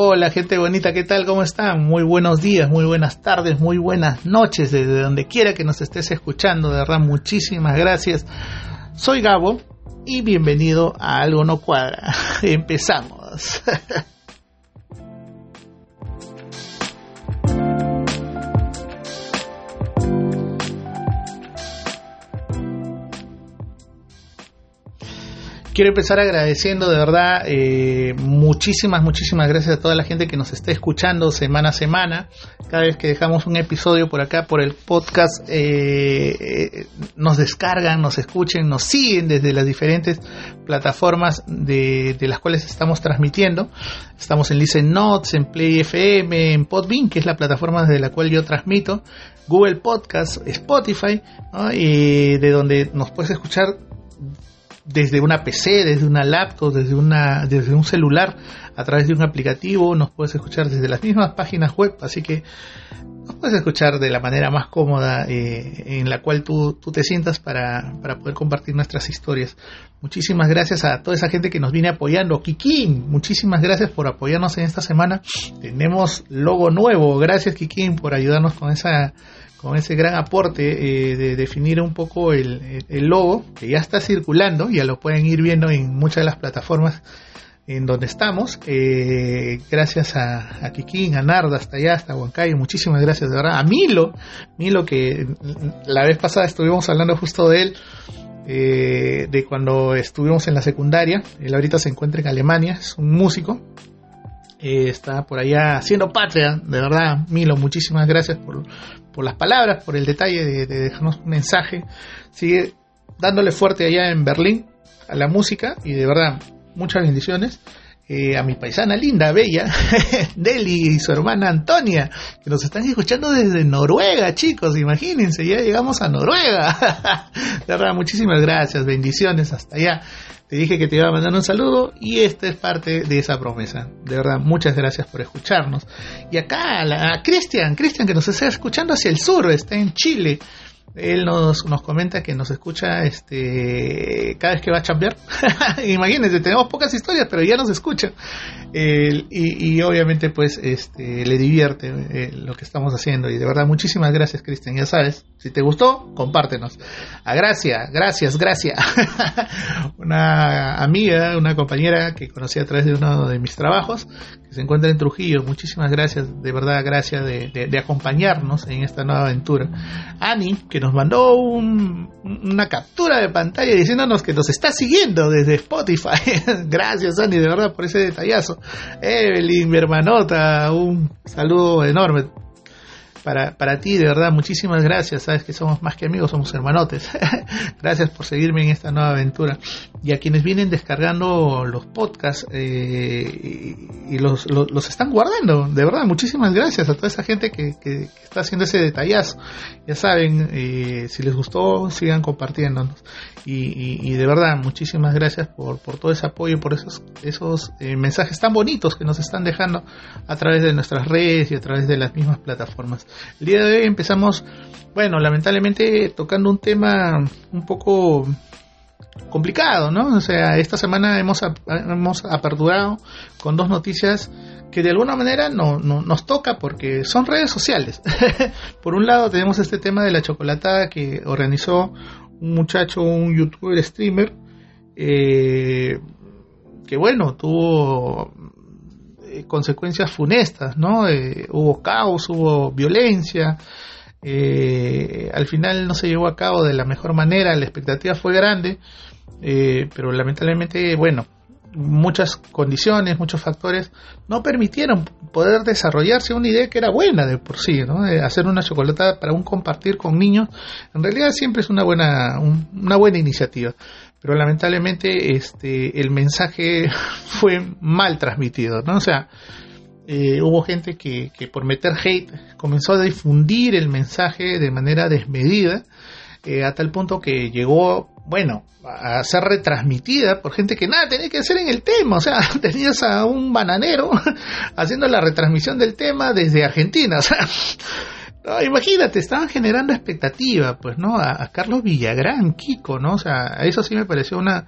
Hola gente bonita, ¿qué tal? ¿Cómo están? Muy buenos días, muy buenas tardes, muy buenas noches, desde donde quiera que nos estés escuchando. De verdad, muchísimas gracias. Soy Gabo y bienvenido a Algo No Cuadra. Empezamos. quiero empezar agradeciendo de verdad eh, muchísimas, muchísimas gracias a toda la gente que nos está escuchando semana a semana. Cada vez que dejamos un episodio por acá, por el podcast, eh, eh, nos descargan, nos escuchen, nos siguen desde las diferentes plataformas de, las cuales estamos transmitiendo. Estamos en Listen Notes, en Play FM, en Podbean, que es la plataforma desde la cual yo transmito. Google Podcast, Spotify, de donde nos puedes escuchar desde una PC, desde una laptop, desde, una, desde un celular, a través de un aplicativo, nos puedes escuchar desde las mismas páginas web, así que nos puedes escuchar de la manera más cómoda eh, en la cual tú, tú te sientas para, para, poder compartir nuestras historias. Muchísimas gracias a toda esa gente que nos viene apoyando. Kikín, muchísimas gracias por apoyarnos en esta semana. Tenemos logo nuevo. Gracias Kikín por ayudarnos con esa con ese gran aporte eh, de definir un poco el, logo que ya está circulando, ya lo pueden ir viendo en muchas de las plataformas en donde estamos. Eh, gracias a, a Kikín, a Narda, hasta allá, hasta Huancayo, muchísimas gracias de verdad. A Milo, Milo que la vez pasada estuvimos hablando justo de él, eh, de cuando estuvimos en la secundaria. Él ahorita se encuentra en Alemania, es un músico, eh, está por allá haciendo patria, de verdad, Milo, muchísimas gracias por, por las palabras, por el detalle de, dejarnos un mensaje. Sigue dándole fuerte allá en Berlín a la música y de verdad, muchas bendiciones. Eh, a mi paisana linda, bella, Deli y su hermana Antonia, que nos están escuchando desde Noruega, chicos, imagínense, ya llegamos a Noruega. de verdad, muchísimas gracias, bendiciones hasta allá. Te dije que te iba a mandar un saludo y esta es parte de esa promesa. De verdad, muchas gracias por escucharnos. Y acá a Cristian, Cristian que nos está escuchando hacia el sur, está en Chile. Él nos, nos comenta que nos escucha este cada vez que va a chambear. Imagínense, tenemos pocas historias, pero ya nos escucha. y, obviamente, pues, este, le divierte eh, lo que estamos haciendo. Y de verdad, muchísimas gracias, Cristian. Ya sabes, si te gustó, compártenos. A Gracia, gracias, gracias. una amiga, una compañera que conocí a través de uno de mis trabajos, que se encuentra en Trujillo. Muchísimas gracias, de verdad, gracias de, de acompañarnos en esta nueva aventura. Ani, que nos mandó una captura de pantalla diciéndonos que nos está siguiendo desde Spotify. gracias, Ani, de verdad, por ese detallazo. Evelyn, mi hermanota, un saludo enorme para, para ti, de verdad, muchísimas gracias. Sabes que somos más que amigos, somos hermanotes. gracias por seguirme en esta nueva aventura. Y a quienes vienen descargando los podcasts eh, y, los, los, están guardando, de verdad, muchísimas gracias a toda esa gente que, que, está haciendo ese detallazo. Ya saben, eh, si les gustó, sigan compartiéndonos. Y, de verdad, muchísimas gracias por, por todo ese apoyo, por esos, esos eh, mensajes tan bonitos que nos están dejando a través de nuestras redes y a través de las mismas plataformas. El día de hoy empezamos, bueno, lamentablemente tocando un tema un poco complicado, ¿no? O sea, esta semana hemos, hemos aperturado con dos noticias que de alguna manera no, nos toca porque son redes sociales. Por un lado tenemos este tema de la chocolatada que organizó un muchacho, un youtuber streamer, eh, que bueno, tuvo eh, consecuencias funestas, ¿no? Eh, hubo caos, hubo violencia, eh, al final no se llevó a cabo de la mejor manera, la expectativa fue grande, pero lamentablemente, bueno, muchas condiciones, muchos factores no permitieron poder desarrollarse una idea que era buena de por sí, ¿no? hacer una chocolatada para un compartir con niños, en realidad siempre es una buena, una buena iniciativa pero lamentablemente este el mensaje fue mal transmitido, ¿no? O sea, eh, hubo gente que, que, por meter hate comenzó a difundir el mensaje de manera desmedida, eh, a tal punto que llegó, bueno, a ser retransmitida por gente que nada tenía que hacer en el tema, o sea, tenías a un bananero haciendo la retransmisión del tema desde Argentina, o sea, imagínate, estaban generando expectativa, pues, ¿no? A, Carlos Villagrán, Kiko, ¿no? O sea, eso sí me pareció una,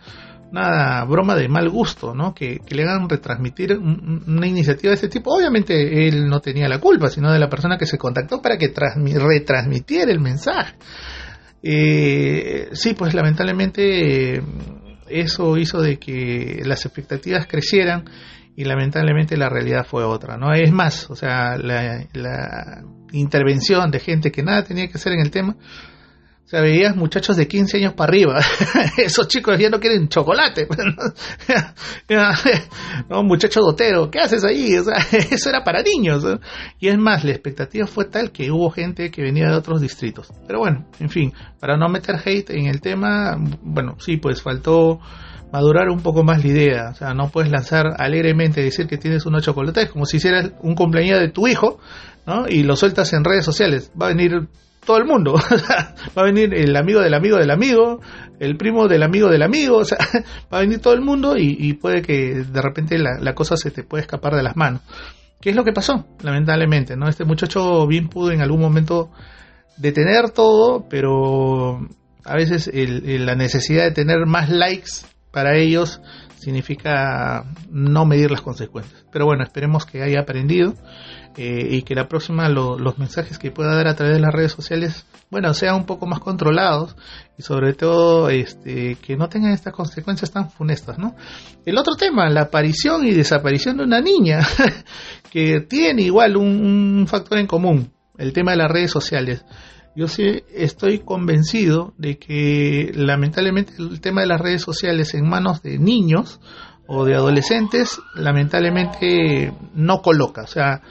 una broma de mal gusto, ¿no? Que, le hagan retransmitir una iniciativa de este tipo. Obviamente él no tenía la culpa, sino de la persona que se contactó para que retransmitiera el mensaje. Eh, sí, pues lamentablemente eso hizo de que las expectativas crecieran y lamentablemente la realidad fue otra, ¿no? Es más, o sea, la, la intervención de gente que nada tenía que hacer en el tema o sea, veías muchachos de 15 años para arriba. Esos chicos ya no quieren chocolate. no, muchacho dotero, ¿qué haces ahí? O sea, eso era para niños. Y es más, la expectativa fue tal que hubo gente que venía de otros distritos. Pero bueno, en fin, para no meter hate en el tema, bueno, sí, pues faltó madurar un poco más la idea. O sea, no puedes lanzar alegremente decir que tienes unos chocolates como si hicieras un cumpleaños de tu hijo, ¿no? Y lo sueltas en redes sociales. Va a venir todo el mundo. va a venir el amigo del amigo del amigo, el primo del amigo del amigo, o sea, va a venir todo el mundo y, puede que de repente la, cosa se te puede escapar de las manos. ¿Qué es lo que pasó? Lamentablemente, ¿no? Este muchacho bien pudo en algún momento detener todo, pero a veces la necesidad de tener más likes para ellos significa no medir las consecuencias. Pero bueno, esperemos que haya aprendido eh, y que la próxima los mensajes que pueda dar a través de las redes sociales, bueno, sean un poco más controlados y sobre todo este, que no tengan estas consecuencias tan funestas, ¿no? El otro tema, la aparición y desaparición de una niña, que tiene igual un, factor en común, el tema de las redes sociales. Yo sí estoy convencido de que lamentablemente el tema de las redes sociales en manos de niños o de adolescentes lamentablemente no coloca. O sea,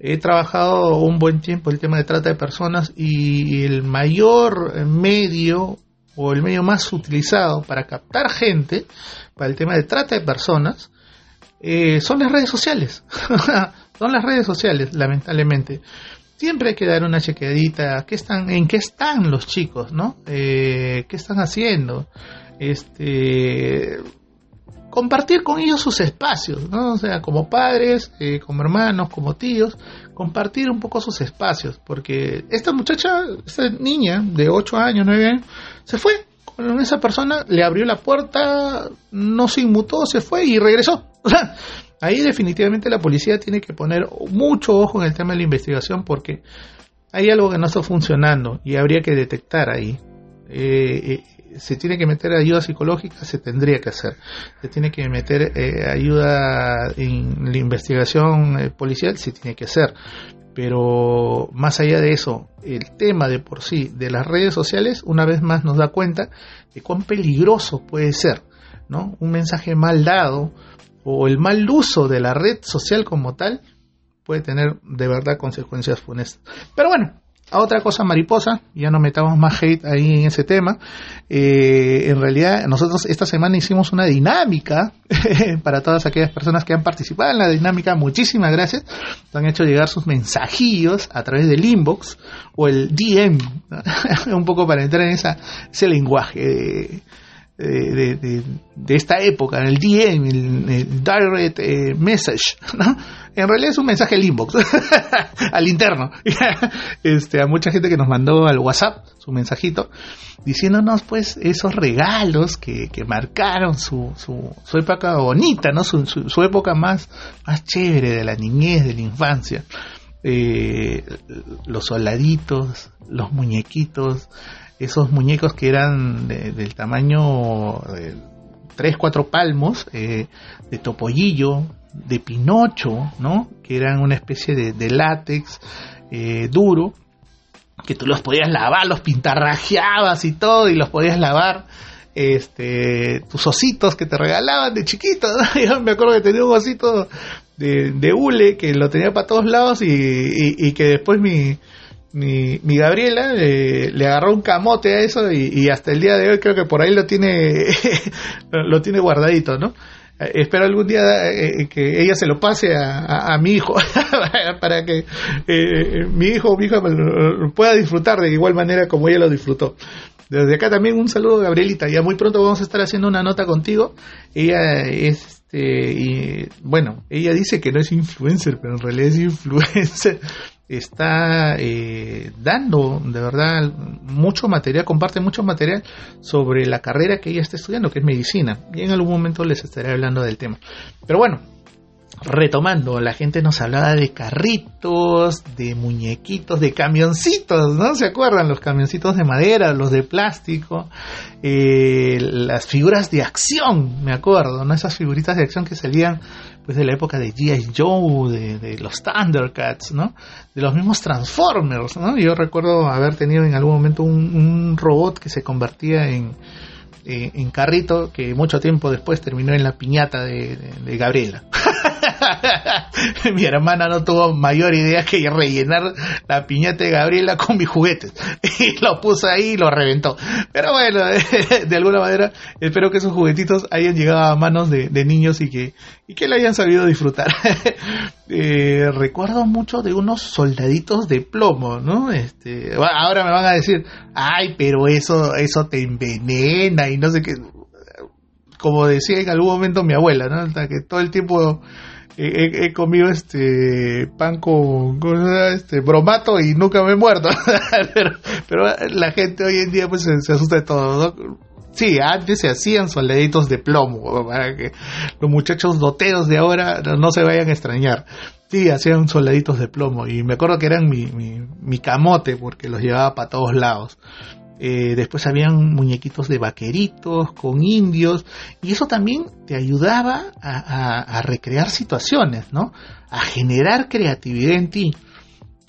He trabajado un buen tiempo el tema de trata de personas y el mayor medio o el medio más utilizado para captar gente para el tema de trata de personas eh, son las redes sociales. son las redes sociales, lamentablemente. Siempre hay que dar una chequeadita, ¿qué están, en qué están los chicos, ¿no? Eh, ¿Qué están haciendo? Este, compartir con ellos sus espacios, ¿no? O sea, como padres, eh, como hermanos, como tíos, compartir un poco sus espacios, porque esta muchacha, esta niña de 8 años, 9 años, se fue con esa persona, le abrió la puerta, no se inmutó, se fue y regresó. Ahí definitivamente la policía tiene que poner mucho ojo en el tema de la investigación porque hay algo que no está funcionando y habría que detectar ahí. Eh, eh se tiene que meter ayuda psicológica, se tendría que hacer. Se tiene que meter eh, ayuda en la investigación policial, se tiene que hacer. Pero más allá de eso, el tema de por sí de las redes sociales, una vez más nos da cuenta de cuán peligroso puede ser, ¿no? Un mensaje mal dado o el mal uso de la red social como tal puede tener de verdad consecuencias funestas. Pero bueno, a otra cosa mariposa, ya no metamos más hate ahí en ese tema. Eh, en realidad, nosotros esta semana hicimos una dinámica para todas aquellas personas que han participado en la dinámica. Muchísimas gracias. Nos han hecho llegar sus mensajillos a través del inbox o el DM, un poco para entrar en esa, ese lenguaje de, esta época, en el DM, el, direct eh, message, ¿no? En realidad es un mensaje al inbox, al interno. este, a mucha gente que nos mandó al WhatsApp su mensajito, diciéndonos pues esos regalos que, que marcaron su, su, su, época bonita, ¿no? Su, su, época más, más chévere de la niñez, de la infancia. Eh, los soldaditos, los muñequitos, esos muñecos que eran del tamaño de 3, 4 palmos, eh, de topollillo, de pinocho, ¿no? Que eran una especie de, látex eh, duro, que tú los podías lavar, los pintarrajeabas y todo, y los podías lavar. Este, tus ositos que te regalaban de chiquito, yo me acuerdo que tenía un osito de, de hule que lo tenía para todos lados y que después mi, mi, mi Gabriela le agarró un camote a eso y, hasta el día de hoy creo que por ahí lo tiene lo tiene guardadito, ¿no? Eh, espero algún día eh, que ella se lo pase a, mi hijo para que eh, mi hijo o mi hija lo, pueda disfrutar de igual manera como ella lo disfrutó. Desde acá también un saludo Gabrielita, ya muy pronto vamos a estar haciendo una nota contigo. Ella es este y bueno, ella dice que no es influencer, pero en realidad es influencer está eh, dando de verdad mucho material, comparte mucho material sobre la carrera que ella está estudiando, que es medicina. Y en algún momento les estaré hablando del tema. Pero bueno, retomando, la gente nos hablaba de carritos, de muñequitos, de camioncitos, ¿no? ¿Se acuerdan? Los camioncitos de madera, los de plástico, eh, las figuras de acción, me acuerdo, ¿no? Esas figuritas de acción que salían pues de la época de G.I. Joe, de, los Thundercats, ¿no? De los mismos Transformers, ¿no? Yo recuerdo haber tenido en algún momento un, robot que se convertía en, en, carrito que mucho tiempo después terminó en la piñata de Gabriela. mi hermana no tuvo mayor idea que rellenar la piñata de Gabriela con mis juguetes. Y lo puso ahí y lo reventó. Pero bueno, de alguna manera espero que esos juguetitos hayan llegado a manos de, niños y que, y que lo hayan sabido disfrutar. Eh, recuerdo mucho de unos soldaditos de plomo, ¿no? Este, ahora me van a decir, ay, pero eso, eso te envenena y no sé qué como decía en algún momento mi abuela, ¿no? que todo el tiempo he, comido este pan con, este bromato y nunca me he muerto. pero, la gente hoy en día pues se, asusta de todo, ¿no? Sí, antes se hacían soldaditos de plomo para que los muchachos doteros de ahora no, se vayan a extrañar. Sí, hacían soldaditos de plomo y me acuerdo que eran mi, mi camote porque los llevaba para todos lados. Eh, después habían muñequitos de vaqueritos con indios y eso también te ayudaba a, recrear situaciones, ¿no? A generar creatividad en ti.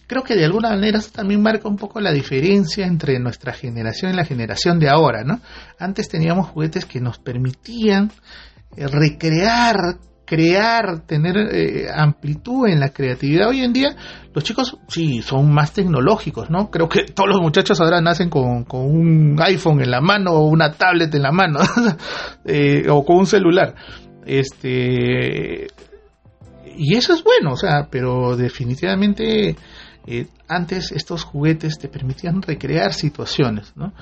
Creo que de alguna manera eso también marca un poco la diferencia entre nuestra generación y la generación de ahora, ¿no? Antes teníamos juguetes que nos permitían eh, recrear crear, tener eh, amplitud en la creatividad. Hoy en día los chicos sí son más tecnológicos, ¿no? Creo que todos los muchachos ahora nacen con, un iPhone en la mano o una tablet en la mano eh, o con un celular. Este y eso es bueno, o sea, pero definitivamente eh, antes estos juguetes te permitían recrear situaciones, ¿no?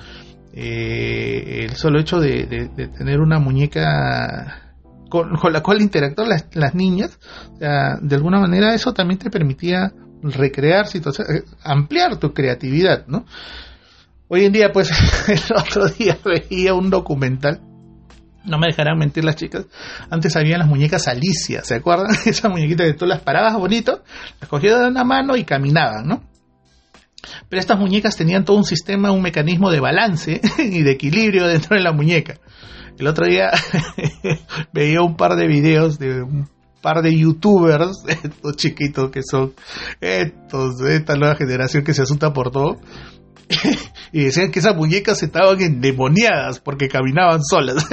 el solo hecho de tener una muñeca con, la cual interactuaban las, niñas, de alguna manera eso también te permitía recrear situaciones, eh, ampliar tu creatividad, ¿no? Hoy en día, pues, el otro día veía un documental, no me dejarán mentir las chicas, antes había las muñecas Alicia, ¿se acuerdan? Esas muñequitas que tú las parabas bonito, las cogías de una mano y caminaban, ¿no? Pero estas muñecas tenían todo un sistema, un mecanismo de balance y de equilibrio dentro de la muñeca. El otro día veía un par de videos de un par de youtubers, estos chiquitos que son estos de esta nueva generación que se asusta por todo, y decían que esas muñecas estaban endemoniadas porque caminaban solas.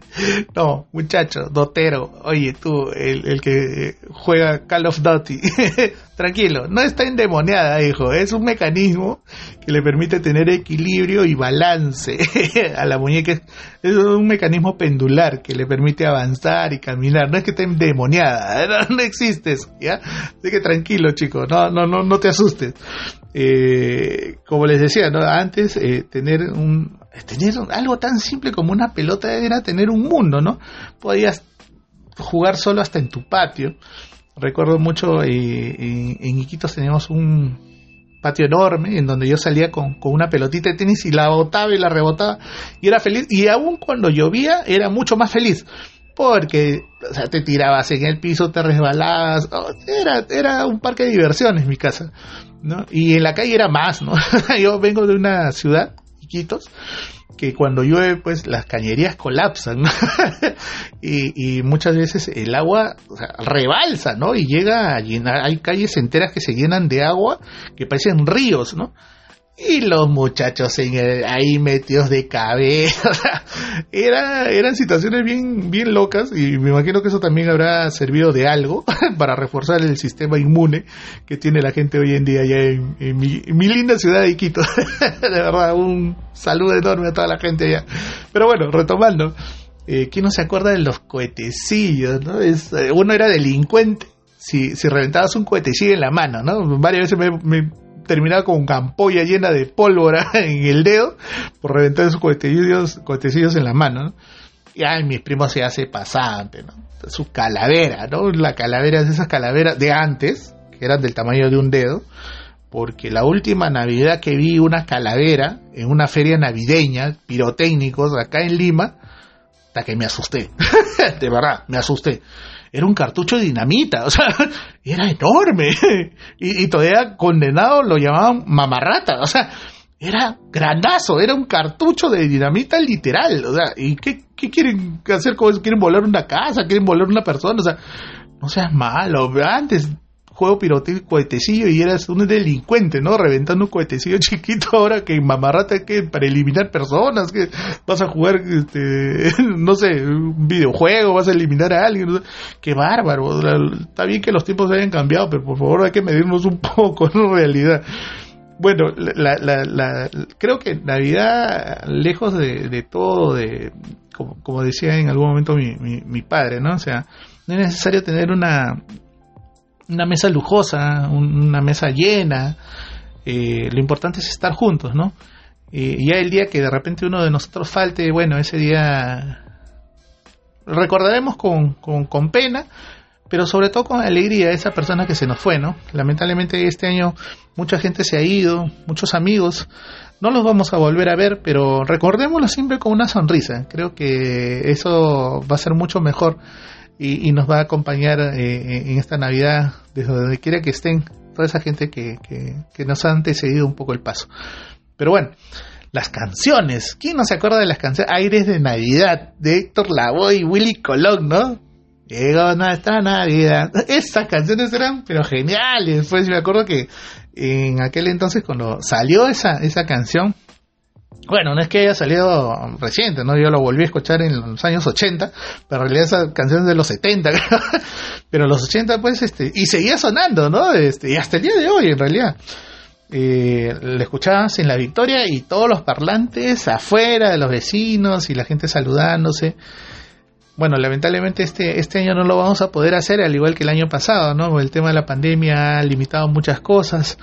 no, muchacho, dotero, oye tú, el, que juega Call of Duty, tranquilo, no está endemoniada, hijo, es un mecanismo que le permite tener equilibrio y balance a la muñeca. Es un mecanismo pendular que le permite avanzar y caminar, no es que esté endemoniada, no, existe eso, ¿ya? Así que tranquilo, chico, no, no, no, no te asustes. Eh, como les decía, antes eh, tener un tener algo tan simple como una pelota era tener un mundo, ¿no? Podías jugar solo hasta en tu patio. Recuerdo mucho eh, en, Iquitos teníamos un patio enorme en donde yo salía con, con, una pelotita de tenis y la botaba y la rebotaba y era feliz y aún cuando llovía era mucho más feliz porque o sea, te tirabas en el piso, te resbalabas, era, era un parque de diversiones mi casa. ¿No? Y en la calle era más, ¿no? Yo vengo de una ciudad, Iquitos, que cuando llueve, pues las cañerías colapsan, y, muchas veces el agua rebalsa, ¿no? Y llega a llenar, hay calles enteras que se llenan de agua que parecen ríos, ¿no? Y los muchachos en ahí metidos de cabeza. Era, eran situaciones bien, bien locas y me imagino que eso también habrá servido de algo para reforzar el sistema inmune que tiene la gente hoy en día allá en, mi, linda ciudad de Iquitos. de verdad, un saludo enorme a toda la gente allá. Pero bueno, retomando, eh, ¿quién no se acuerda de los cohetecillos? ¿no? Eh, uno era delincuente si, si reventabas un cohetecillo en la mano, ¿no? Varias veces me terminaba con campolla llena de pólvora en el dedo por reventar esos cohetecillos, en la mano, ¿no? Y ay, mis primos se hace pasante. Su calavera, ¿no? La calavera es esas calaveras de antes, que eran del tamaño de un dedo, porque la última Navidad que vi una calavera en una feria navideña, pirotécnicos, acá en Lima, hasta que me asusté. de verdad, me asusté. Era un cartucho de dinamita, o sea, era enorme. y, y todavía condenado lo llamaban mamarrata, o sea, era grandazo, era un cartucho de dinamita literal, o sea, ¿y qué, qué quieren hacer con eso? ¿Quieren volar una casa? ¿Quieren volar una persona? O sea, no seas malo, antes juego pirotécnico cohetecillo y eras un delincuente, ¿no? Reventando un cohetecillo chiquito ahora que mamarrata que para eliminar personas, que vas a jugar, este, no sé, un videojuego, vas a eliminar a alguien, qué bárbaro. Está bien que los tiempos hayan cambiado, pero por favor hay que medirnos un poco, en realidad. Bueno, la, la, creo que Navidad, lejos de, todo, de como, decía en algún momento mi, mi, padre, ¿no? O sea, no es necesario tener una, una mesa lujosa, una mesa llena. Eh, lo importante es estar juntos, ¿no? y ya el día que de repente uno de nosotros falte, bueno, ese día recordaremos con, con, con pena, pero sobre todo con alegría a esa persona que se nos fue, ¿no? Lamentablemente este año mucha gente se ha ido, muchos amigos, no los vamos a volver a ver, pero recordémoslo siempre con una sonrisa. Creo que eso va a ser mucho mejor y, nos va a acompañar eh, en esta Navidad, desde donde quiera que estén, toda esa gente que, que, nos ha antecedido un poco el paso. Pero bueno, las canciones. ¿Quién no se acuerda de las canciones? Aires de Navidad, de Héctor Lavoe y Willy Colón, ¿no? Llegó nuestra Navidad. Esas canciones eran, pero geniales. Pues me acuerdo que en aquel entonces, cuando salió esa, esa canción, bueno, no es que haya salido reciente, ¿no? Yo lo volví a escuchar en los años 80, pero en realidad esa canción es de los 70, pero los 80 pues, este, y seguía sonando, ¿no? Este, hasta el día de hoy en realidad. Eh, la escuchabas en la victoria y todos los parlantes afuera de los vecinos y la gente saludándose. Bueno, lamentablemente este, este año no lo vamos a poder hacer, al igual que el año pasado, ¿no? El tema de la pandemia ha limitado muchas cosas.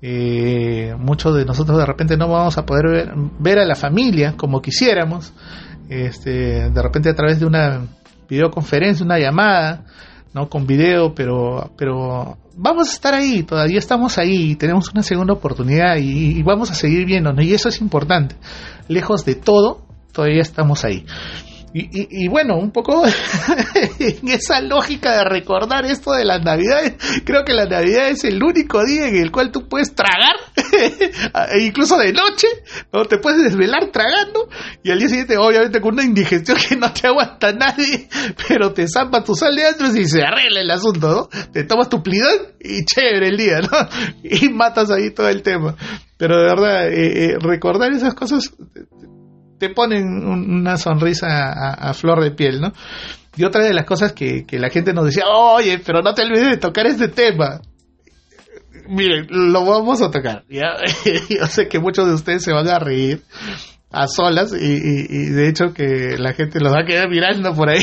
Eh, muchos de nosotros de repente no vamos a poder ver, a la familia como quisiéramos. Este, de repente a través de una videoconferencia, una llamada, ¿no? Con video, pero, pero vamos a estar ahí, todavía estamos ahí, tenemos una segunda oportunidad y, y vamos a seguir viéndonos. Y eso es importante. Lejos de todo, todavía estamos ahí. Y, y, bueno, un poco en esa lógica de recordar esto de las navidades, creo que la navidad es el único día en el cual tú puedes tragar, e incluso de noche, ¿no? te puedes desvelar tragando y al día siguiente obviamente con una indigestión que no te aguanta nadie, pero te zampa tu sal de antros y se arregla el asunto, ¿no? Te tomas tu plidón y chévere el día, ¿no? Y matas ahí todo el tema. Pero de verdad, eh, eh, recordar esas cosas te ponen una sonrisa a, flor de piel, ¿no? Y otra de las cosas que, la gente nos decía, oye, pero no te olvides de tocar este tema. Miren, lo vamos a tocar. ¿ya? Yo sé que muchos de ustedes se van a reír a solas y, y de hecho que la gente los va a quedar mirando por ahí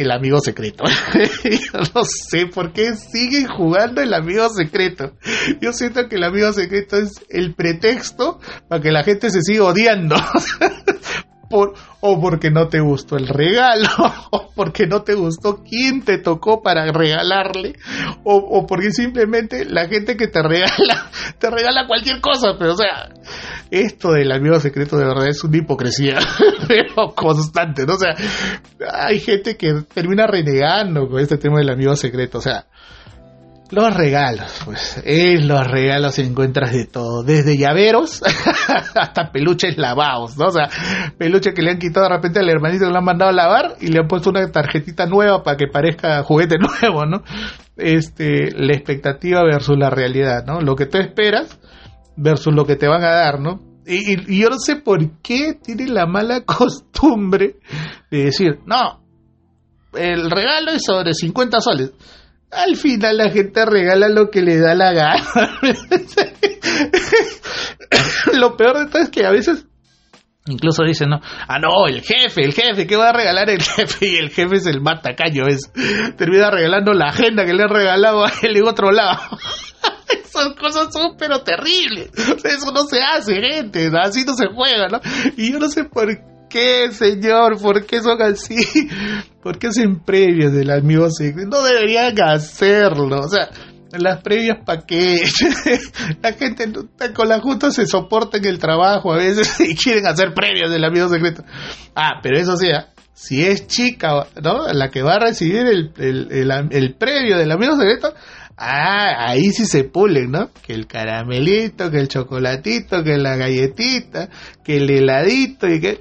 el amigo secreto. Yo no sé por qué siguen jugando el amigo secreto. Yo siento que el amigo secreto es el pretexto para que la gente se siga odiando. O porque no te gustó el regalo, o porque no te gustó quién te tocó para regalarle, o, o porque simplemente la gente que te regala, te regala cualquier cosa, pero o sea, esto del amigo secreto de verdad es una hipocresía pero constante, ¿no? O sea, hay gente que termina renegando con este tema del amigo secreto, o sea, los regalos, pues, en los regalos encuentras de todo, desde llaveros hasta peluches lavados, ¿no? O sea, peluches que le han quitado de repente al hermanito que lo han mandado a lavar y le han puesto una tarjetita nueva para que parezca juguete nuevo, ¿no? Este, la expectativa versus la realidad, ¿no? Lo que tú esperas versus lo que te van a dar, ¿no? Y, yo no sé por qué tiene la mala costumbre de decir, no, el regalo es sobre 50 soles. Al final la gente regala lo que le da la gana. lo peor de todo es que a veces Incluso dicen, no, ah, no, el jefe, el jefe, ¿qué va a regalar el jefe? Y el jefe es el matacaño, es, termina regalando la agenda que le ha regalado a él en otro lado. Esas cosas son pero terribles. Eso no se hace, gente. Así no se juega, ¿no? Y yo no sé por qué, señor, por qué son así. ¿Por qué hacen previos del amigo secreto? No deberían hacerlo. O sea, las previas para qué. la gente con la justa se soporta en el trabajo a veces y quieren hacer previas del amigo secreto. Ah, pero eso sí, si es chica, ¿no? La que va a recibir el, el, el, previo del amigo secreto, ah, ahí sí se pulen, ¿no? Que el caramelito, que el chocolatito, que la galletita, que el heladito y que...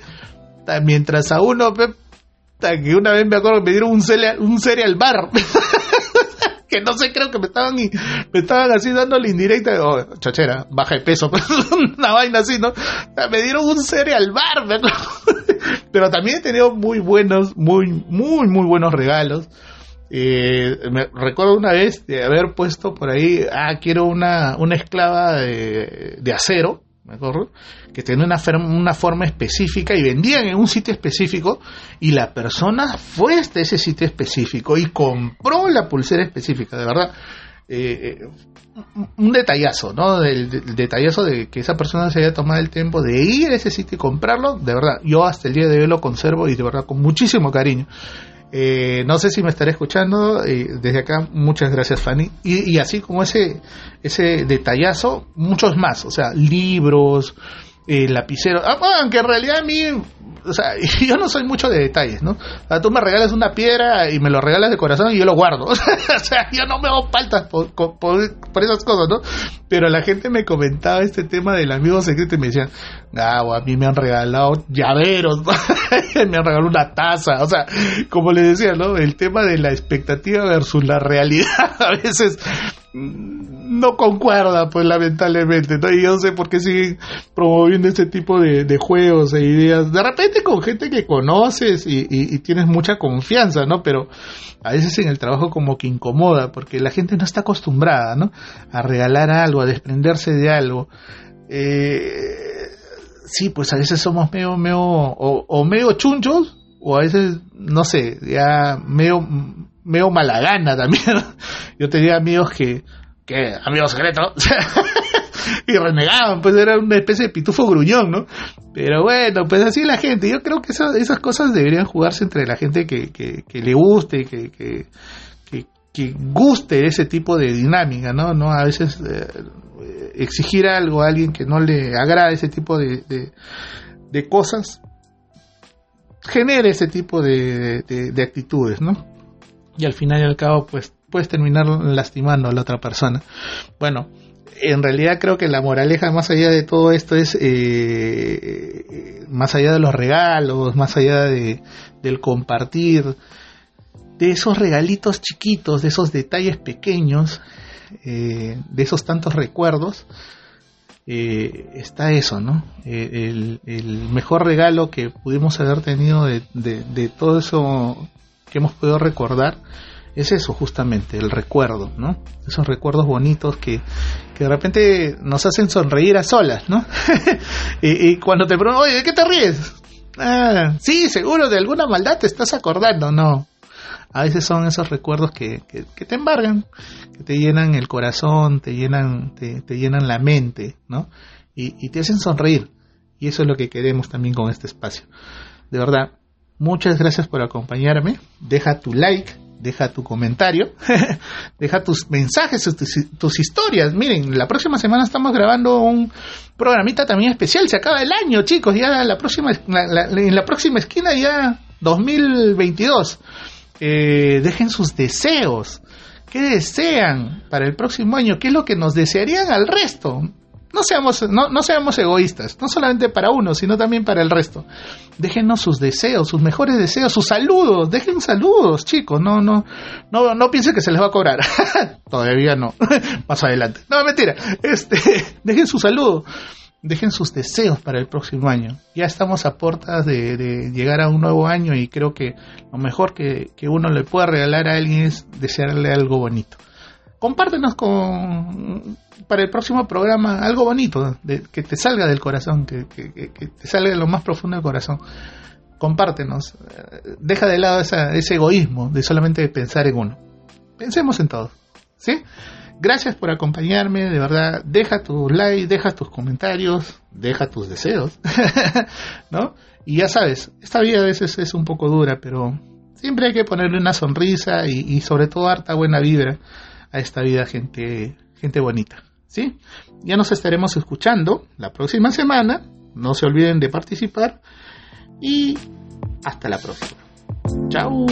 Mientras a uno, que una vez me acuerdo que me dieron un cereal, un cereal bar. que no sé, creo que me estaban me estaban así dando la indirecta, oh, chochera, baja de peso, una vaina así, ¿no? me dieron un cereal bar, pero también he tenido muy buenos, muy, muy, muy buenos regalos. Eh, me recuerdo una vez de haber puesto por ahí, ah, quiero una, una esclava de acero, ¿me acuerdo? Que tenía una, una forma específica y vendían en un sitio específico y la persona fue hasta ese sitio específico y compró la pulsera específica, de verdad. Eh, un detallazo, ¿no? El, detallazo de que esa persona se haya tomado el tiempo de ir a ese sitio y comprarlo, de verdad, yo hasta el día de hoy lo conservo y de verdad con muchísimo cariño. Eh, no sé si me estaré escuchando. Eh, desde acá, muchas gracias, Fanny. Y, así como ese, ese detallazo, muchos más. O sea, libros, eh, lapicero. Ah, aunque en realidad a mí, o sea, yo no soy mucho de detalles, ¿no? O sea, tú me regalas una piedra y me lo regalas de corazón y yo lo guardo. o sea, yo no me hago faltas por, por, esas cosas, ¿no? Pero la gente me comentaba este tema del amigo secreto y me decían, ah, a mí me han regalado llaveros, me han regalado una taza. O sea, como les decía, ¿no? El tema de la expectativa versus la realidad a veces no concuerda, pues lamentablemente, ¿no? Y yo no sé por qué siguen promoviendo este tipo de, juegos e ideas. De repente con gente que conoces y, tienes mucha confianza, ¿no? Pero a veces en el trabajo como que incomoda, porque la gente no está acostumbrada, ¿no? A regalar algo, a desprenderse de algo. Eh, sí, pues a veces somos medio, medio, o, o medio chunchos, o a veces, no sé, ya medio medio mala gana también. Yo tenía amigos que, que amigos secretos, y renegaban, pues era una especie de pitufo gruñón, ¿no? Pero bueno, pues así la gente. Yo creo que esas cosas deberían jugarse entre la gente que, que, que le guste, que, que, que, guste ese tipo de dinámica, ¿no? no A veces eh, exigir algo a alguien que no le agrada ese tipo de, de, cosas genera ese tipo de, de actitudes, ¿no? y al final y al cabo pues puedes terminar lastimando a la otra persona. Bueno, en realidad creo que la moraleja más allá de todo esto es eh, más allá de los regalos, más allá de, del compartir, de esos regalitos chiquitos, de esos detalles pequeños, eh, de esos tantos recuerdos, eh, está eso, ¿no? el, mejor regalo que pudimos haber tenido de, de todo eso que hemos podido recordar es eso justamente, el recuerdo, ¿no? Esos recuerdos bonitos que, que de repente nos hacen sonreír a solas, ¿no? y, cuando te preguntan, oye, ¿de qué te ríes? Ah, sí, seguro de alguna maldad te estás acordando, no. A veces son esos recuerdos que, que, te embargan, que te llenan el corazón, te llenan, te, te llenan la mente, ¿no? Y, y te hacen sonreír. Y eso es lo que queremos también con este espacio. De verdad, Muchas gracias por acompañarme. Deja tu like, deja tu comentario, deja tus mensajes, tus, historias. Miren, la próxima semana estamos grabando un programita también especial. Se acaba el año, chicos. Ya la próxima, en la próxima esquina ya 2022. Eh, dejen sus deseos. ¿Qué desean para el próximo año? ¿Qué es lo que nos desearían al resto? no seamos, no, no seamos egoístas, no solamente para uno, sino también para el resto. Déjenos sus deseos, sus mejores deseos, sus saludos, dejen saludos, chicos, no, no, no, no piensen que se les va a cobrar. Todavía no, más adelante. No, mentira, este, dejen su saludo, dejen sus deseos para el próximo año. Ya estamos a puertas de, llegar a un nuevo año y creo que lo mejor que, que uno le pueda regalar a alguien es desearle algo bonito compártenos con para el próximo programa algo bonito, de, que te salga del corazón, que, te salga de lo más profundo del corazón. Compártenos, deja de lado ese egoísmo de solamente pensar en uno. Pensemos en todo, ¿sí? Gracias por acompañarme, de verdad, deja tus likes, deja tus comentarios, deja tus deseos, ¿no? Y ya sabes, esta vida a veces es un poco dura, pero siempre hay que ponerle una sonrisa y, y sobre todo harta buena vibra a esta vida, gente, gente bonita. ¿Sí? Ya nos estaremos escuchando la próxima semana. No se olviden de participar. Y hasta la próxima. Chao.